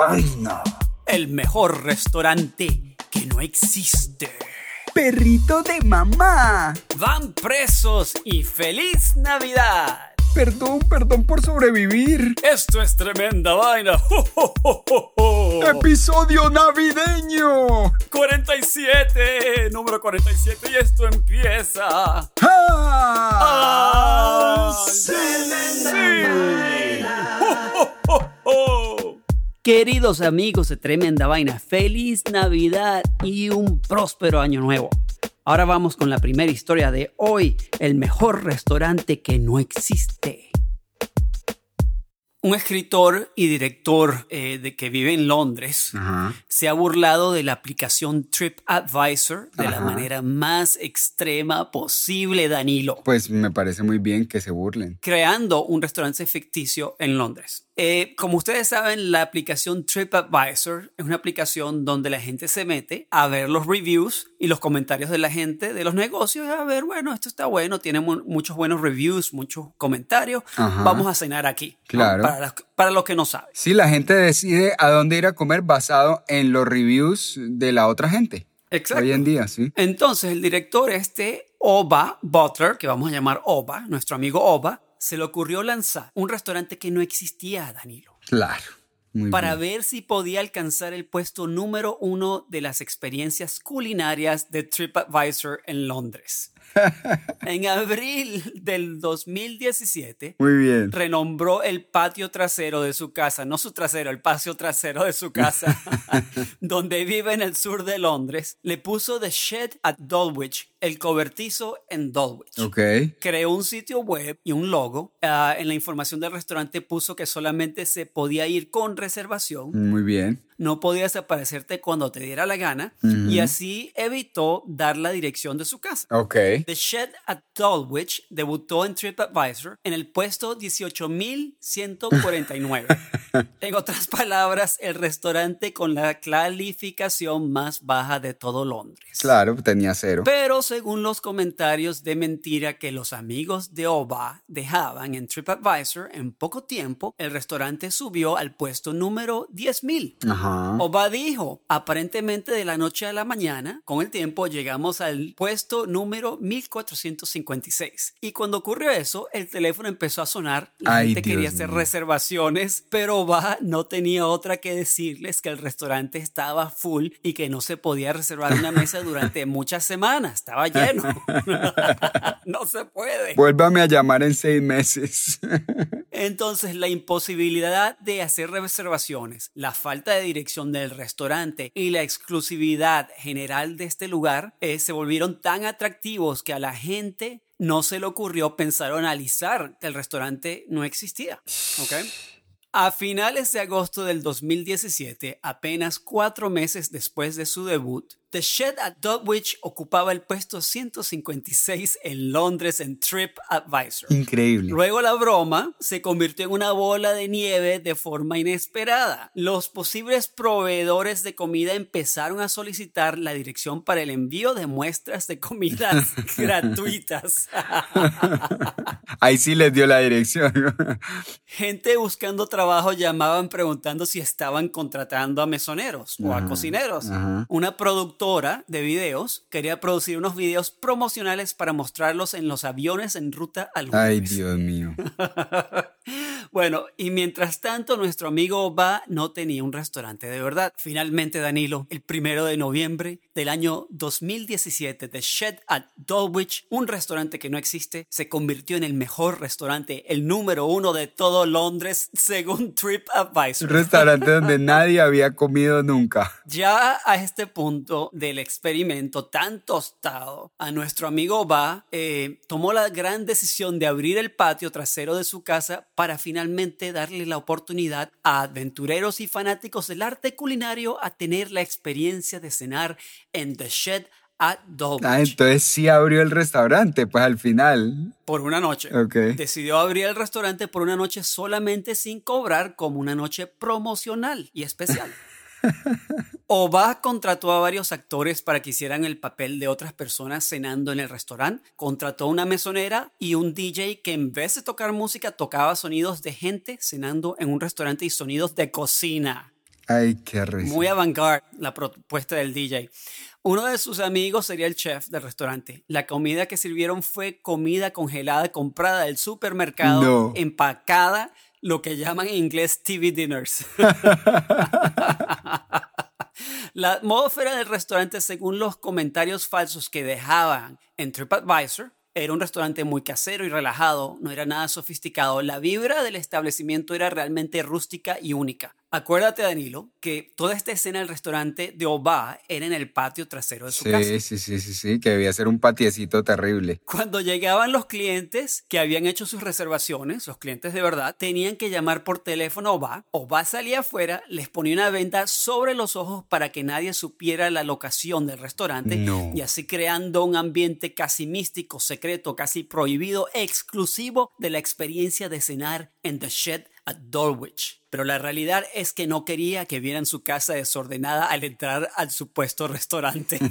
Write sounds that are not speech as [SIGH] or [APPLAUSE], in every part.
Tremenda Vaina. El mejor restaurante que no existe. Perrito de mamá. Van presos y feliz Navidad. Perdón, perdón por sobrevivir. Esto es tremenda vaina. ¡Jo, jo, jo, jo, jo! Episodio navideño. 47, número 47 y esto empieza. ¡Ah! ¡Ah, sí! sí! [LAUGHS] Queridos amigos de Tremenda Vaina, feliz Navidad y un próspero año nuevo. Ahora vamos con la primera historia de hoy, el mejor restaurante que no existe. Un escritor y director eh, de que vive en Londres Ajá. se ha burlado de la aplicación TripAdvisor de la manera más extrema posible, Danilo Pues me parece muy bien que se burlen. creando un restaurante ficticio en Londres. Eh, como ustedes saben, la aplicación TripAdvisor es una aplicación donde la gente se mete a ver los reviews y los comentarios de la gente de los negocios. A ver, bueno, esto está bueno, tiene mu- muchos buenos reviews, muchos comentarios. Ajá. Vamos a cenar aquí. ¿no? Claro. Para, los, para los que no saben. Sí, la gente decide a dónde ir a comer basado en los reviews de la otra gente. Exacto. Hoy en día, sí. Entonces, el director este, Oba Butler, que vamos a llamar Oba, nuestro amigo Oba, se le ocurrió lanzar un restaurante que no existía, Danilo. Claro. Muy para bien. ver si podía alcanzar el puesto número uno de las experiencias culinarias de TripAdvisor en Londres. En abril del 2017, Muy bien. renombró el patio trasero de su casa, no su trasero, el patio trasero de su casa, [LAUGHS] donde vive en el sur de Londres, le puso The Shed at Dulwich, el cobertizo en Dulwich Ok. creó un sitio web y un logo. Ah, en la información del restaurante puso que solamente se podía ir con reservación, Muy bien. No podías aparecerte cuando te diera la gana y así evitó dar la dirección de su casa. Ok. The Shed at Dulwich debutó en TripAdvisor en el puesto 18.149. [LAUGHS] en otras palabras, el restaurante con la calificación más baja de todo Londres. Claro, tenía cero. Pero según los comentarios de mentira que los amigos de Oba dejaban en TripAdvisor, en poco tiempo el restaurante subió al puesto número 10.000. Ajá. Oba dijo, aparentemente de la noche a la mañana, con el tiempo llegamos al puesto número 1456. Y cuando ocurrió eso, el teléfono empezó a sonar, la Ay, gente quería hacer mío. reservaciones, pero Oba no tenía otra que decirles que el restaurante estaba full y que no se podía reservar una mesa [LAUGHS] durante muchas semanas, estaba lleno. [LAUGHS] [LAUGHS] no se puede. Vuélvame a llamar en seis meses. Entonces, la imposibilidad de hacer reservaciones, la falta de dirección del restaurante y la exclusividad general de este lugar eh, se volvieron tan atractivos que a la gente no se le ocurrió pensar o analizar que el restaurante no existía. ¿ok? A finales de agosto del 2017, apenas cuatro meses después de su debut, The Shed at Dulwich ocupaba el puesto 156 en Londres en TripAdvisor. Increíble. Luego la broma se convirtió en una bola de nieve de forma inesperada. Los posibles proveedores de comida empezaron a solicitar la dirección para el envío de muestras de comidas [LAUGHS] gratuitas. [LAUGHS] Ahí sí les dio la dirección. [LAUGHS] Gente buscando trabajo llamaban preguntando si estaban contratando a mesoneros o a cocineros. Una productora de videos quería producir unos videos promocionales para mostrarlos en los aviones en ruta al Ay. Dios mío. [LAUGHS] Bueno, y mientras tanto, nuestro amigo Oba no tenía un restaurante de verdad. Finalmente, Danilo, el primero de noviembre del año 2017, The Shed at Dulwich, un restaurante que no existe, se convirtió en el mejor restaurante, el número uno de todo Londres, según Un TripAdvisor. restaurante donde nadie había comido nunca. Ya a este punto del experimento tan tostado, a nuestro amigo Ba eh, tomó la gran decisión de abrir el patio trasero de su casa para finalmente darle la oportunidad a aventureros y fanáticos del arte culinario a tener la experiencia de cenar en The Shed at Dulwich. Ah, entonces sí abrió el restaurante, pues al final. Por una noche. Ok. Decidió abrir el restaurante por una noche solamente sin cobrar como una noche promocional y especial. [LAUGHS] Oba contrató a varios actores para que hicieran el papel de otras personas cenando en el restaurante. Contrató una mesonera y un DJ que en vez de tocar música tocaba sonidos de gente cenando en un restaurante y sonidos de cocina. Ay, qué risa. Muy avant-garde la propuesta del DJ. Uno de sus amigos sería el chef del restaurante. La comida que sirvieron fue comida congelada comprada del supermercado, No. empacada, lo que llaman en inglés TV dinners. [LAUGHS] [LAUGHS] La atmósfera del restaurante, según los comentarios falsos que dejaban en TripAdvisor, era un restaurante muy casero y relajado, no era nada sofisticado. La vibra del establecimiento era realmente rústica y única. Acuérdate, Danilo, que toda esta escena del restaurante de Oba era en el patio trasero de su casa. Sí, sí, sí, sí, sí, que debía ser un patiecito terrible. Cuando llegaban los clientes que habían hecho sus reservaciones, los clientes de verdad, tenían que llamar por teléfono a Oba. Oba salía afuera, les ponía una venda sobre los ojos para que nadie supiera la locación del restaurante No. y así creando un ambiente casi místico, secreto, casi prohibido, exclusivo de la experiencia de cenar en The Shed at Dulwich. Pero la realidad es que no quería que vieran su casa desordenada al entrar al supuesto restaurante. [LAUGHS]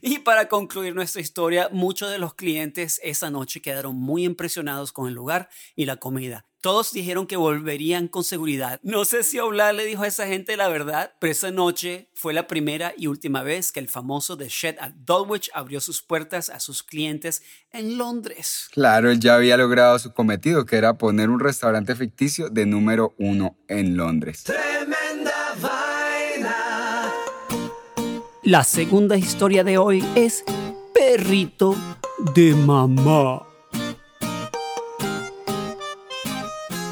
y para concluir nuestra historia, muchos de los clientes esa noche quedaron muy impresionados con el lugar y la comida. Todos dijeron que volverían con seguridad. No sé si Oblak le dijo a esa gente la verdad, pero esa noche fue la primera y última vez que el famoso The Shed at Dulwich abrió sus puertas a sus clientes en Londres. Claro, él ya había logrado su cometido, que era poner un restaurante ficticio de número uno en Londres. La segunda historia de hoy es Perrito de Mamá.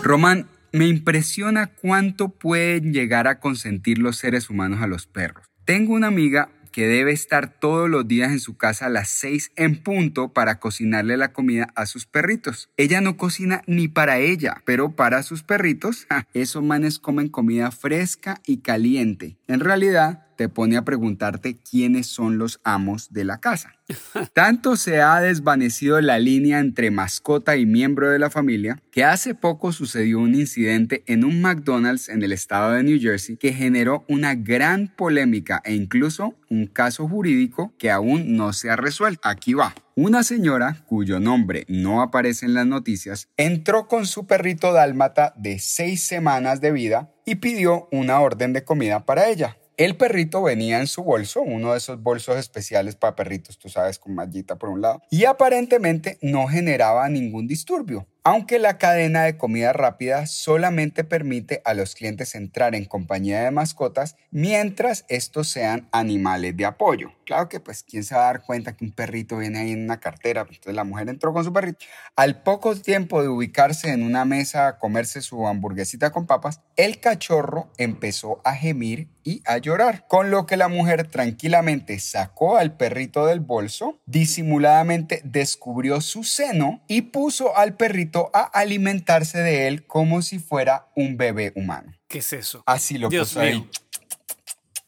Román, me impresiona cuánto pueden llegar a consentir los seres humanos a los perros. Tengo una amiga que debe estar todos los días en su casa a las 6 en punto para cocinarle la comida a sus perritos. Ella no cocina ni para ella, pero para sus perritos, esos manes comen comida fresca y caliente. En realidad, te pone a preguntarte quiénes son los amos de la casa. [LAUGHS] Tanto se ha desvanecido la línea entre mascota y miembro de la familia que hace poco sucedió un incidente en un McDonald's en el estado de New Jersey que generó una gran polémica e incluso un caso jurídico que aún no se ha resuelto. Aquí va. Una señora, cuyo nombre no aparece en las noticias, entró con su perrito dálmata de seis semanas de vida y pidió una orden de comida para ella. El perrito venía en su bolso, uno de esos bolsos especiales para perritos, tú sabes, con mallita por un lado, y aparentemente no generaba ningún disturbio. Aunque la cadena de comida rápida solamente permite a los clientes entrar en compañía de mascotas mientras estos sean animales de apoyo. Claro que pues quién se va a dar cuenta que un perrito viene ahí en una cartera, entonces la mujer entró con su perrito. Al poco tiempo de ubicarse en una mesa a comerse su hamburguesita con papas, el cachorro empezó a gemir y a llorar, con lo que la mujer tranquilamente sacó al perrito del bolso, disimuladamente descubrió su seno y puso al perrito a alimentarse de él como si fuera un bebé humano. ¿Qué es eso? Así lo Dios puso ahí. mío.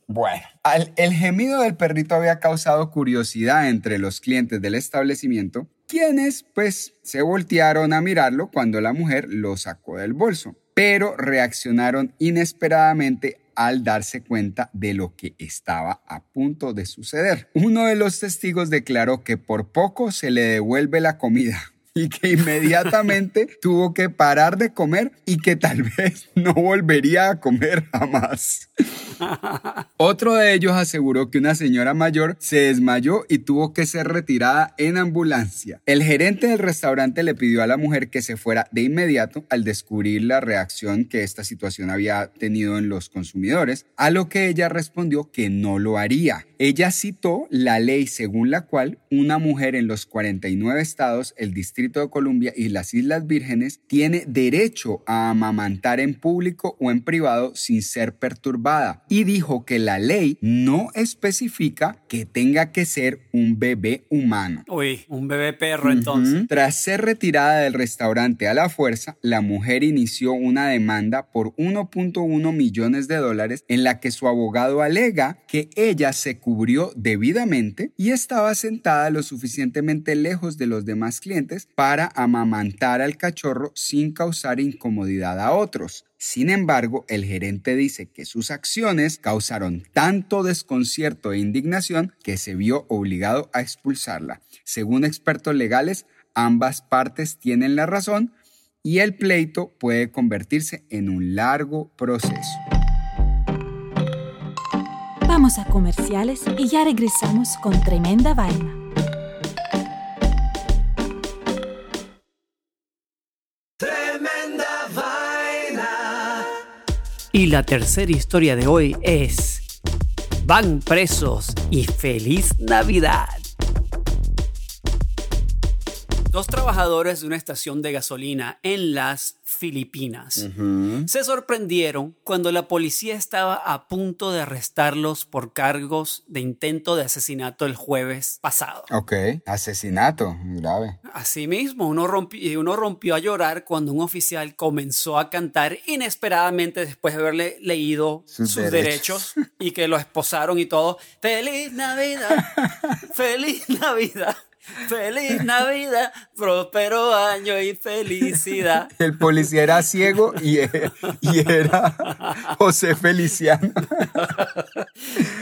Bueno, al- el gemido del perrito había causado curiosidad entre los clientes del establecimiento, quienes pues se voltearon a mirarlo cuando la mujer lo sacó del bolso, pero reaccionaron inesperadamente al darse cuenta de lo que estaba a punto de suceder. Uno de los testigos declaró que por poco se le devuelve la comida y que inmediatamente [LAUGHS] tuvo que parar de comer y que tal [LAUGHS] vez no volvería a comer jamás. Otro de ellos aseguró que una señora mayor se desmayó y tuvo que ser retirada en ambulancia. El gerente del restaurante le pidió a la mujer que se fuera de inmediato al descubrir la reacción que esta situación había tenido en los consumidores, a lo que ella respondió que no lo haría. Ella citó la ley según la cual una mujer en los 49 estados, el Distrito Distrito de Columbia y las Islas Vírgenes tiene derecho a amamantar en público o en privado sin ser perturbada y dijo que la ley no especifica que tenga que ser un bebé humano. Uy, un bebé perro entonces. Tras ser retirada del restaurante a la fuerza, la mujer inició una demanda por 1.1 millones de dólares en la que su abogado alega que ella se cubrió debidamente y estaba sentada lo suficientemente lejos de los demás clientes para amamantar al cachorro sin causar incomodidad a otros. Sin embargo, el gerente dice que sus acciones causaron tanto desconcierto e indignación que se vio obligado a expulsarla. Según expertos legales, ambas partes tienen la razón y el pleito puede convertirse en un largo proceso. Vamos a comerciales y ya regresamos con tremenda vaina. Y la tercera historia de hoy es Van presos y feliz Navidad. Dos trabajadores de una estación de gasolina en las Filipinas se sorprendieron cuando la policía estaba a punto de arrestarlos por cargos de intento de asesinato el jueves pasado. Ok, asesinato, grave. Asimismo, uno rompió, uno rompió a llorar cuando un oficial comenzó a cantar inesperadamente después de haberle leído Sus sus, derechos. y que lo esposaron y todo. ¡Feliz Navidad! [LAUGHS] ¡Feliz Navidad! ¡Feliz Navidad! ¡Próspero año y felicidad! [LAUGHS] El policía era ciego y, y era José Feliciano.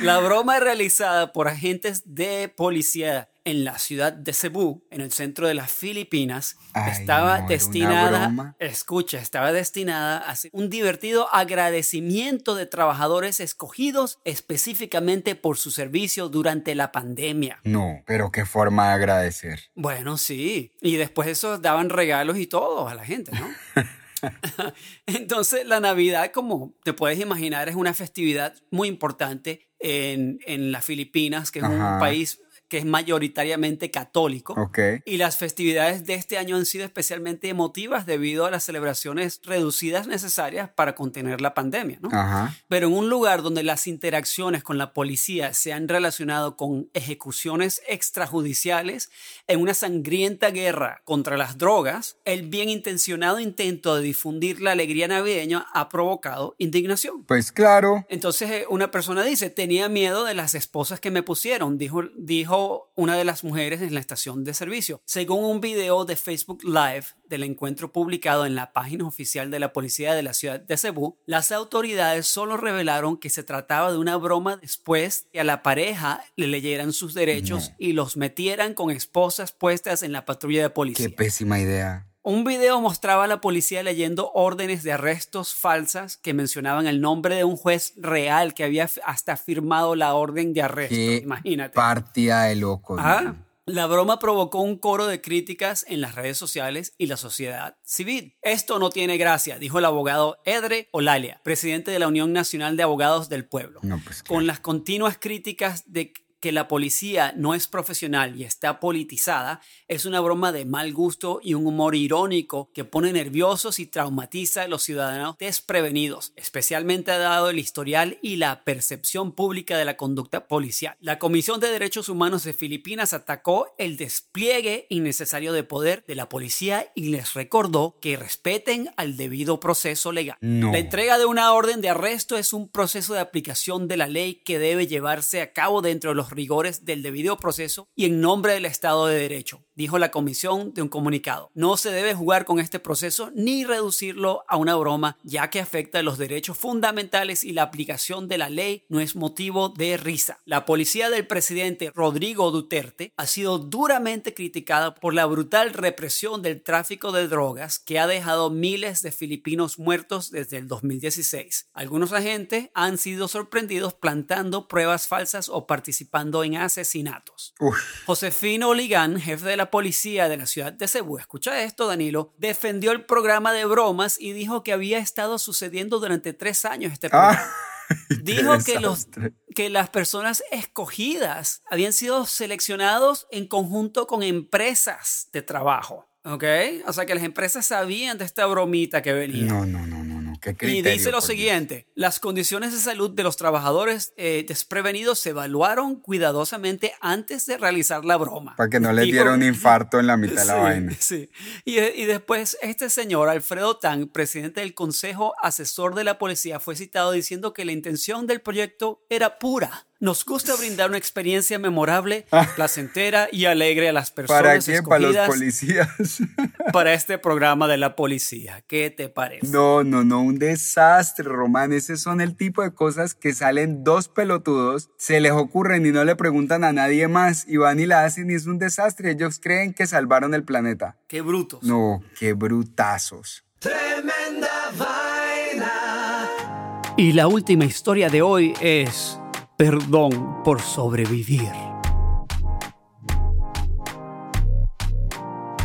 La broma realizada por agentes de policía en la ciudad de Cebu, en el centro de las Filipinas, Ay, estaba destinada, escucha, estaba destinada a ser un divertido agradecimiento de trabajadores escogidos específicamente por su servicio durante la pandemia. No, pero qué forma de agradecer. Bueno, sí. Y después de eso daban regalos y todo a la gente, ¿no? [LAUGHS] [LAUGHS] Entonces, la Navidad, como te puedes imaginar, es una festividad muy importante en, en las Filipinas, que es Ajá. un país que es mayoritariamente católico. Ok. Y las festividades de este año han sido especialmente emotivas debido a las celebraciones reducidas necesarias para contener la pandemia, ¿no? Ajá. Pero en un lugar donde las interacciones con la policía se han relacionado con ejecuciones extrajudiciales, en una sangrienta guerra contra las drogas, el bien intencionado intento de difundir la alegría navideña ha provocado indignación. Pues claro. Entonces eh, una persona dice, tenía miedo de las esposas que me pusieron, dijo, dijo una de las mujeres en la estación de servicio. Según un video de Facebook Live del encuentro publicado en la página oficial de la policía de la ciudad de Cebu, las autoridades solo revelaron que se trataba de una broma después que a la pareja le leyeran sus derechos y los metieran con esposas puestas en la patrulla de policía. Qué pésima idea. Un video mostraba a la policía leyendo órdenes de arrestos falsas que mencionaban el nombre de un juez real que había hasta firmado la orden de arresto. Qué Imagínate. partida de locos. Ah, la broma provocó un coro de críticas en las redes sociales y la sociedad civil. Esto no tiene gracia, dijo el abogado Edre Olalia, presidente de la Unión Nacional de Abogados del Pueblo. No, pues Con las continuas críticas de que la policía no es profesional y está politizada, es una broma de mal gusto y un humor irónico que pone nerviosos y traumatiza a los ciudadanos desprevenidos, especialmente dado el historial y la percepción pública de la conducta policial. La Comisión de Derechos Humanos de Filipinas atacó el despliegue innecesario de poder de la policía y les recordó que respeten al debido proceso legal. No. La entrega de una orden de arresto es un proceso de aplicación de la ley que debe llevarse a cabo dentro de los rigores del debido proceso y en nombre del Estado de Derecho, dijo la comisión de un comunicado. No se debe jugar con este proceso ni reducirlo a una broma, ya que afecta los derechos fundamentales y la aplicación de la ley no es motivo de risa. La policía del presidente Rodrigo Duterte ha sido duramente criticada por la brutal represión del tráfico de drogas que ha dejado miles de filipinos muertos desde el 2016. Algunos agentes han sido sorprendidos plantando pruebas falsas o participando en asesinatos. Uf, Josefino Oligán, jefe de la policía de la ciudad de Cebu, escucha esto, Danilo, defendió el programa de bromas y dijo que había estado sucediendo durante tres años este programa. [LAUGHS] Ah, Dijo qué que, los, que las personas escogidas habían sido seleccionados en conjunto con empresas de trabajo. ¿Ok? O sea que las empresas sabían de esta bromita que venía. No, no, no, no, no. ¿Qué Y dice lo Dios? siguiente, las condiciones de salud de los trabajadores eh, desprevenidos se evaluaron cuidadosamente antes de realizar la broma. Para que no les [LAUGHS] Dijo- diera un infarto en la mitad de la [LAUGHS] Sí, vaina. sí. Y, y después este señor, Alfredo Tang, presidente del Consejo Asesor de la Policía, fue citado diciendo que la intención del proyecto era pura. Nos gusta brindar una experiencia memorable, placentera y alegre a las personas ¿Para qué? Para los policías. [LAUGHS] para este programa de la policía. ¿Qué te parece? No, no, no, un desastre, Román. Ese son el tipo de cosas que salen dos pelotudos, se les ocurren y no le preguntan a nadie más y van y la hacen y es un desastre. Ellos creen que salvaron el planeta. Qué brutos. No, qué brutazos. Y la última historia de hoy es Perdón por sobrevivir.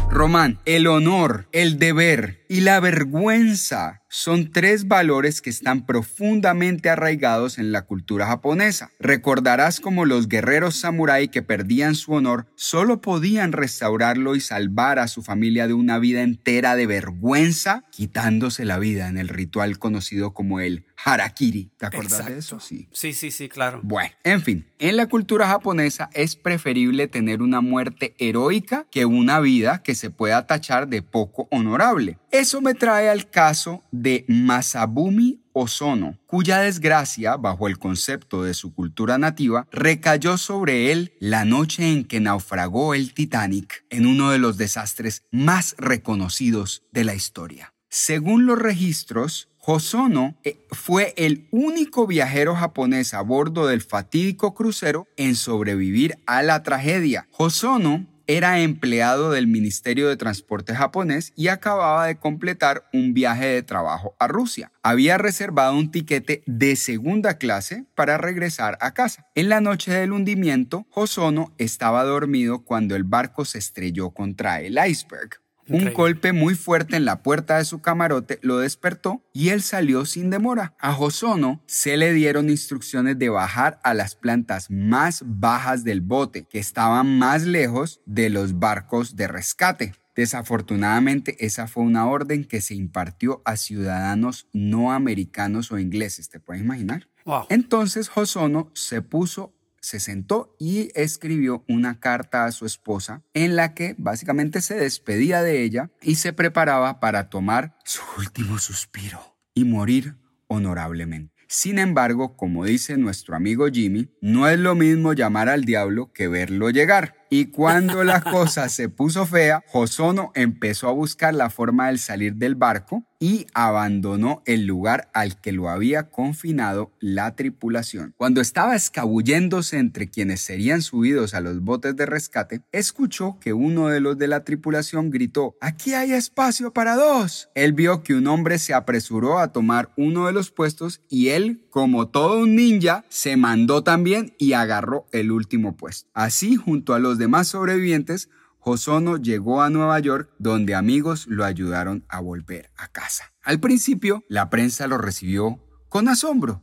Román, el honor, el deber y la vergüenza son tres valores que están profundamente arraigados en la cultura japonesa. Recordarás como los guerreros samurái que perdían su honor solo podían restaurarlo y salvar a su familia de una vida entera de vergüenza, quitándose la vida en el ritual conocido como el harakiri. ¿Te acuerdas de eso? Sí. Sí, sí, sí, claro. Bueno, en fin, en la cultura japonesa es preferible tener una muerte heroica que una vida que se pueda tachar de poco honorable. Eso me trae al caso de Masabumi Ozono, cuya desgracia, bajo el concepto de su cultura nativa, recayó sobre él la noche en que naufragó el Titanic en uno de los desastres más reconocidos de la historia. Según los registros, Hosono eh, fue el único viajero japonés a bordo del fatídico crucero en sobrevivir a la tragedia. Hosono era empleado del Ministerio de Transporte japonés y acababa de completar un viaje de trabajo a Rusia. Había reservado un tiquete de segunda clase para regresar a casa. En la noche del hundimiento, Hosono estaba dormido cuando el barco se estrelló contra el iceberg. Un golpe muy fuerte en la puerta de su camarote lo despertó y él salió sin demora. A Hosono se le dieron instrucciones de bajar a las plantas más bajas del bote, que estaban más lejos de los barcos de rescate. Desafortunadamente, esa fue una orden que se impartió a ciudadanos no americanos o ingleses, ¿te puedes imaginar? Wow. Entonces Hosono se puso, se sentó y escribió una carta a su esposa en la que básicamente se despedía de ella y se preparaba para tomar su último suspiro y morir honorablemente. Sin embargo, como dice nuestro amigo Jimmy, no es lo mismo llamar al diablo que verlo llegar. Y cuando la [LAUGHS] cosa se puso fea, Hosono empezó a buscar la forma de salir del barco y abandonó el lugar al que lo había confinado la tripulación. Cuando estaba escabulléndose entre quienes serían subidos a los botes de rescate, escuchó que uno de los de la tripulación gritó, Aquí hay espacio para dos. Él vio que un hombre se apresuró a tomar uno de los puestos y él, como todo un ninja, se mandó también y agarró el último puesto. Así, junto a los demás sobrevivientes, Hosono llegó a Nueva York donde amigos lo ayudaron a volver a casa. Al principio, la prensa lo recibió con asombro.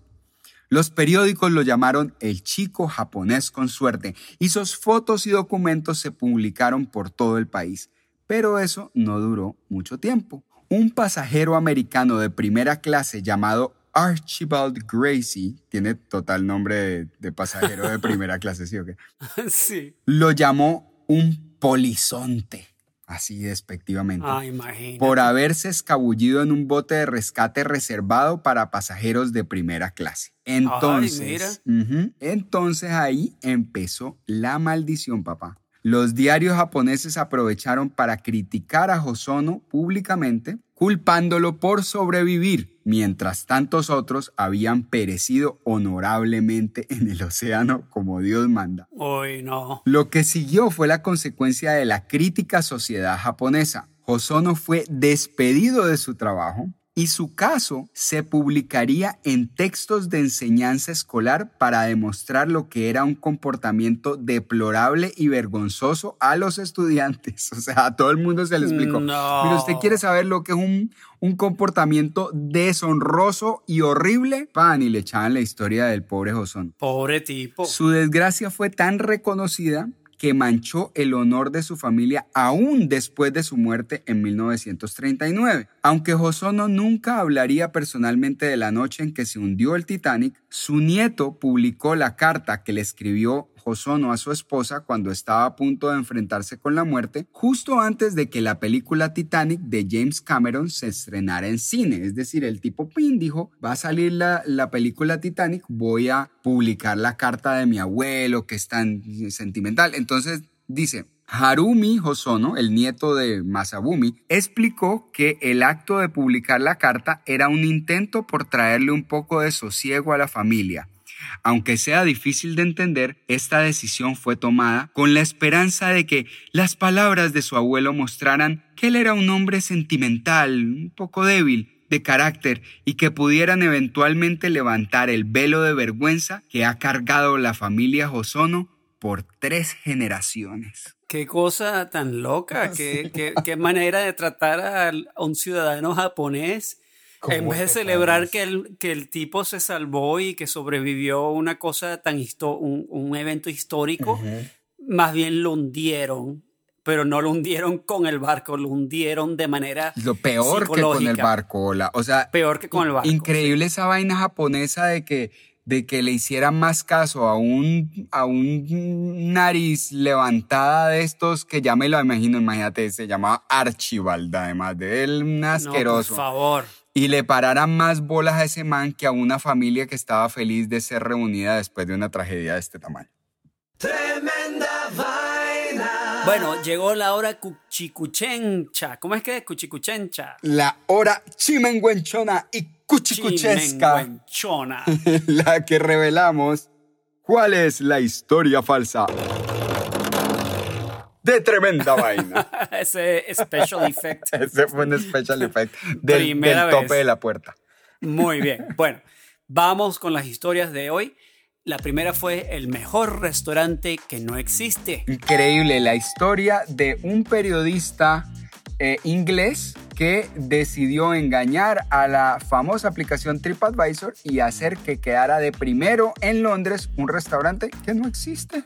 Los periódicos lo llamaron el chico japonés con suerte y sus fotos y documentos se publicaron por todo el país. Pero eso no duró mucho tiempo. Un pasajero americano de primera clase llamado Archibald Gracie, tiene total nombre de, de pasajero de primera [LAUGHS] clase, ¿sí o qué? sí. Lo llamó un polizonte, así despectivamente Ah, imagínate. por haberse escabullido en un bote de rescate reservado para pasajeros de primera clase. Entonces, ujú, entonces ahí empezó la maldición, papá. Los diarios japoneses aprovecharon para criticar a Hosono públicamente, culpándolo por sobrevivir, mientras tantos otros habían perecido honorablemente en el océano como Dios manda. Uy, no. Lo que siguió fue la consecuencia de la crítica sociedad japonesa. Hosono fue despedido de su trabajo y su caso se publicaría en textos de enseñanza escolar para demostrar lo que era un comportamiento deplorable y vergonzoso a los estudiantes. [LAUGHS] O sea, a todo el mundo se le explicó. No. Pero usted quiere saber lo que es un, un comportamiento deshonroso y horrible. Pan, y le echaban la historia del pobre Hosono. Pobre tipo. Su desgracia fue tan reconocida que manchó el honor de su familia aún después de su muerte en 1939. Aunque Hosono nunca hablaría personalmente de la noche en que se hundió el Titanic, su nieto publicó la carta que le escribió Hosono a su esposa cuando estaba a punto de enfrentarse con la muerte, justo antes de que la película Titanic de James Cameron se estrenara en cine. Es decir, el tipo Pin dijo, va a salir la, la película Titanic, voy a publicar la carta de mi abuelo que es tan sentimental. Entonces dice, Harumi Hosono, el nieto de Masabumi, explicó que el acto de publicar la carta era un intento por traerle un poco de sosiego a la familia. Aunque sea difícil de entender, esta decisión fue tomada con la esperanza de que las palabras de su abuelo mostraran que él era un hombre sentimental, un poco débil, de carácter y que pudieran eventualmente levantar el velo de vergüenza que ha cargado la familia Hosono por tres generaciones. Qué cosa tan loca, [LAUGHS] qué, qué, manera de tratar a, un ciudadano japonés. En vez de celebrar que el, que el tipo se salvó y que sobrevivió una cosa tan un, un, evento histórico, más bien lo hundieron pero no lo hundieron con el barco, lo hundieron de manera Lo peor que con el barco, o sea, peor que con el barco. Increíble esa vaina japonesa de que de que le hicieran más caso a un, a un nariz levantada de estos que ya me lo imagino, imagínate, se llamaba Archibald, además de él, un asqueroso. por favor. Y le pararan más bolas a ese man que a una familia que estaba feliz de ser reunida después de una tragedia de este tamaño. Tremenda vaina. Bueno, llegó la hora cuchicuchencha. ¿Cómo es que es cuchicuchencha? La hora chimenguenchona y cuchicuchesca. [LAUGHS] la que revelamos cuál es la historia falsa de tremenda vaina. [LAUGHS] Ese special effect. [LAUGHS] Ese fue un special effect del, del tope de la puerta. Muy bien. [LAUGHS] Bueno, vamos con las historias de hoy. La primera fue el mejor restaurante que no existe. Increíble, la historia de un periodista eh, inglés que decidió engañar a la famosa aplicación TripAdvisor y hacer que quedara de primero en Londres un restaurante que no existe.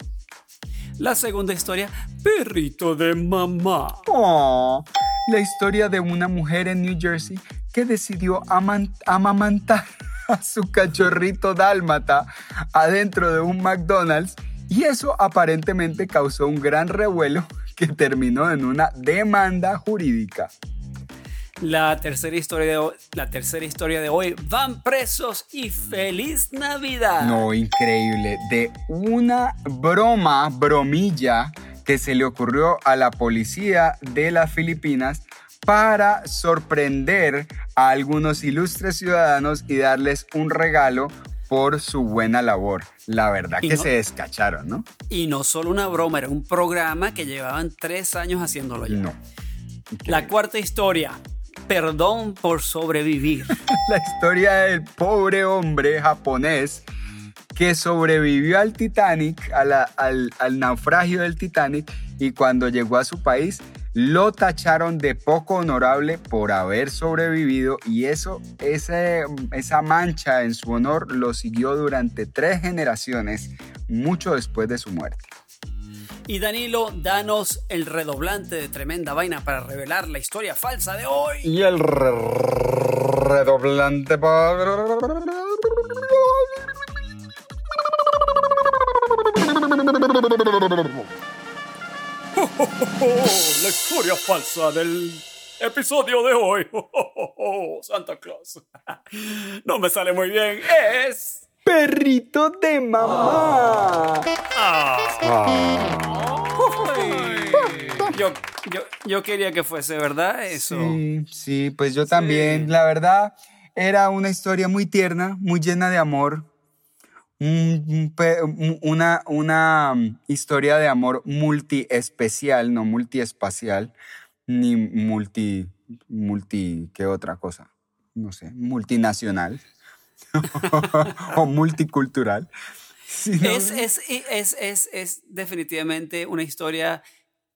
La segunda historia, Perrito de Mamá. Oh, la historia de una mujer en New Jersey que decidió amamantar [LAUGHS] a su cachorrito dálmata adentro de un McDonald's y eso aparentemente causó un gran revuelo que terminó en una demanda jurídica. La tercera historia de hoy, la tercera historia de hoy, van presos y feliz Navidad. No, increíble. De una broma, bromilla que se le ocurrió a la policía de las Filipinas para sorprender a algunos ilustres ciudadanos y darles un regalo por su buena labor. La verdad que se descacharon, ¿no? Y no solo una broma, era un programa que llevaban tres años haciéndolo ya. No. La cuarta historia. Perdón por sobrevivir. [LAUGHS] la historia del pobre hombre japonés que sobrevivió al Titanic, al, naufragio del Titanic, y cuando llegó a su país lo tacharon de poco honorable por haber sobrevivido y eso, esa mancha en su honor lo siguió durante tres generaciones, mucho después de su muerte. Y Danilo, danos el redoblante de tremenda vaina para revelar la historia falsa de hoy. Y el redoblante [LAUGHS] la historia falsa del episodio de hoy. [LAUGHS] Santa Claus. [LAUGHS] No me sale muy bien. Es. Perrito de mamá. Yo, quería que fuese, ¿verdad? Eso. Sí, sí, pues yo también. La verdad, era una historia muy tierna, muy llena de amor una, una mm, historia de amor multiespecial, no multiespacial, ni multi, multi, ¿qué otra cosa? No sé, multinacional [LAUGHS] o multicultural. es, es, es, es definitivamente una historia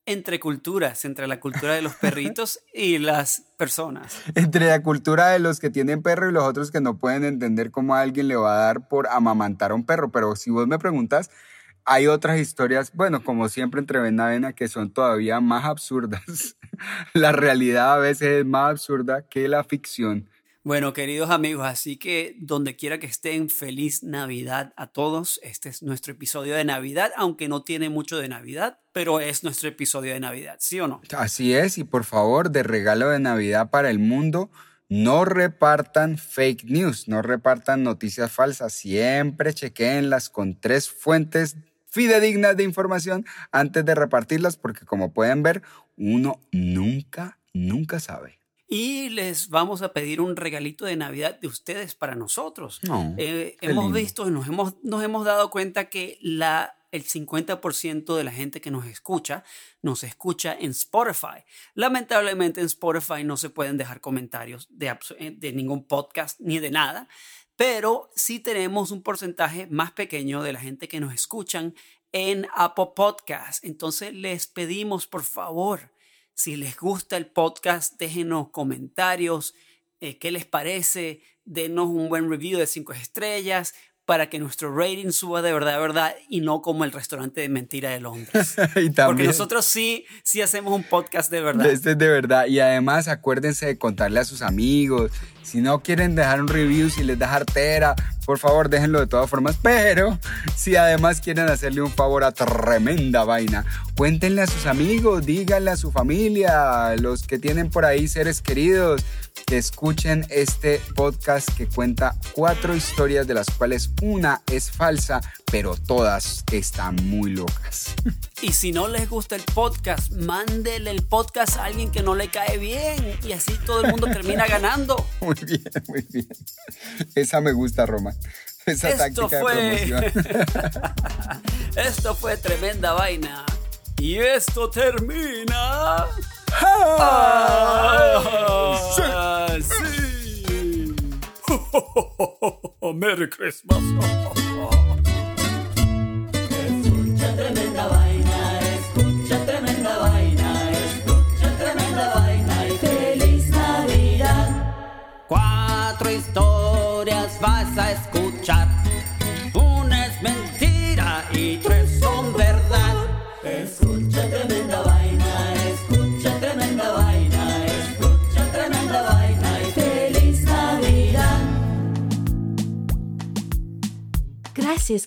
entre culturas, entre la cultura de los perritos y las personas. Entre la cultura de los que tienen perro y los otros que no pueden entender cómo alguien le va a dar por amamantar a un perro. Pero si vos me preguntas, hay otras historias, bueno, como siempre entre Benavena, que son todavía más absurdas. [LAUGHS] la realidad a veces es más absurda que la ficción. Bueno, queridos amigos, así que donde quiera que estén, feliz Navidad a todos. Este es nuestro episodio de Navidad, aunque no tiene mucho de Navidad, pero es nuestro episodio de Navidad, ¿sí o no? Así es, y por favor, de regalo de Navidad para el mundo, no repartan fake news, no repartan noticias falsas, siempre chequeenlas con tres fuentes fidedignas de información antes de repartirlas, porque como pueden ver, uno nunca, nunca sabe y les vamos a pedir un regalito de Navidad de ustedes para nosotros. Eh, hemos visto y nos hemos, nos hemos dado cuenta que la, el 50% de la gente que nos escucha nos escucha en Spotify. Lamentablemente en Spotify no se pueden dejar comentarios de, eh, de ningún podcast ni de nada, pero sí tenemos un porcentaje más pequeño de la gente que nos escuchan en Apple Podcast. Entonces les pedimos por favor si les gusta el podcast, déjenos comentarios, eh, qué les parece, denos un buen review de cinco estrellas para que nuestro rating suba de verdad, de verdad, y no como el restaurante de mentira de Londres. [LAUGHS] Porque nosotros sí, sí hacemos un podcast de verdad. Este es de verdad. Y además acuérdense de contarle a sus amigos. Si no quieren dejar un review, si les da jartera, por favor déjenlo de todas formas. Pero si además quieren hacerle un favor a tremenda vaina, cuéntenle a sus amigos, díganle a su familia, los que tienen por ahí seres queridos, que escuchen este podcast que cuenta cuatro historias de las cuales una es falsa, pero todas están muy locas. Y si no les gusta el podcast, mándele el podcast a alguien que no le cae bien y así todo el mundo termina ganando. [LAUGHS] Muy bien, muy bien. Esa me gusta, Roma. Esa Esto táctica fue... de promoción. [LAUGHS] esto fue tremenda vaina. Y esto termina. ¡Ah! ¡Sí! [LAUGHS] ¡Merry Christmas!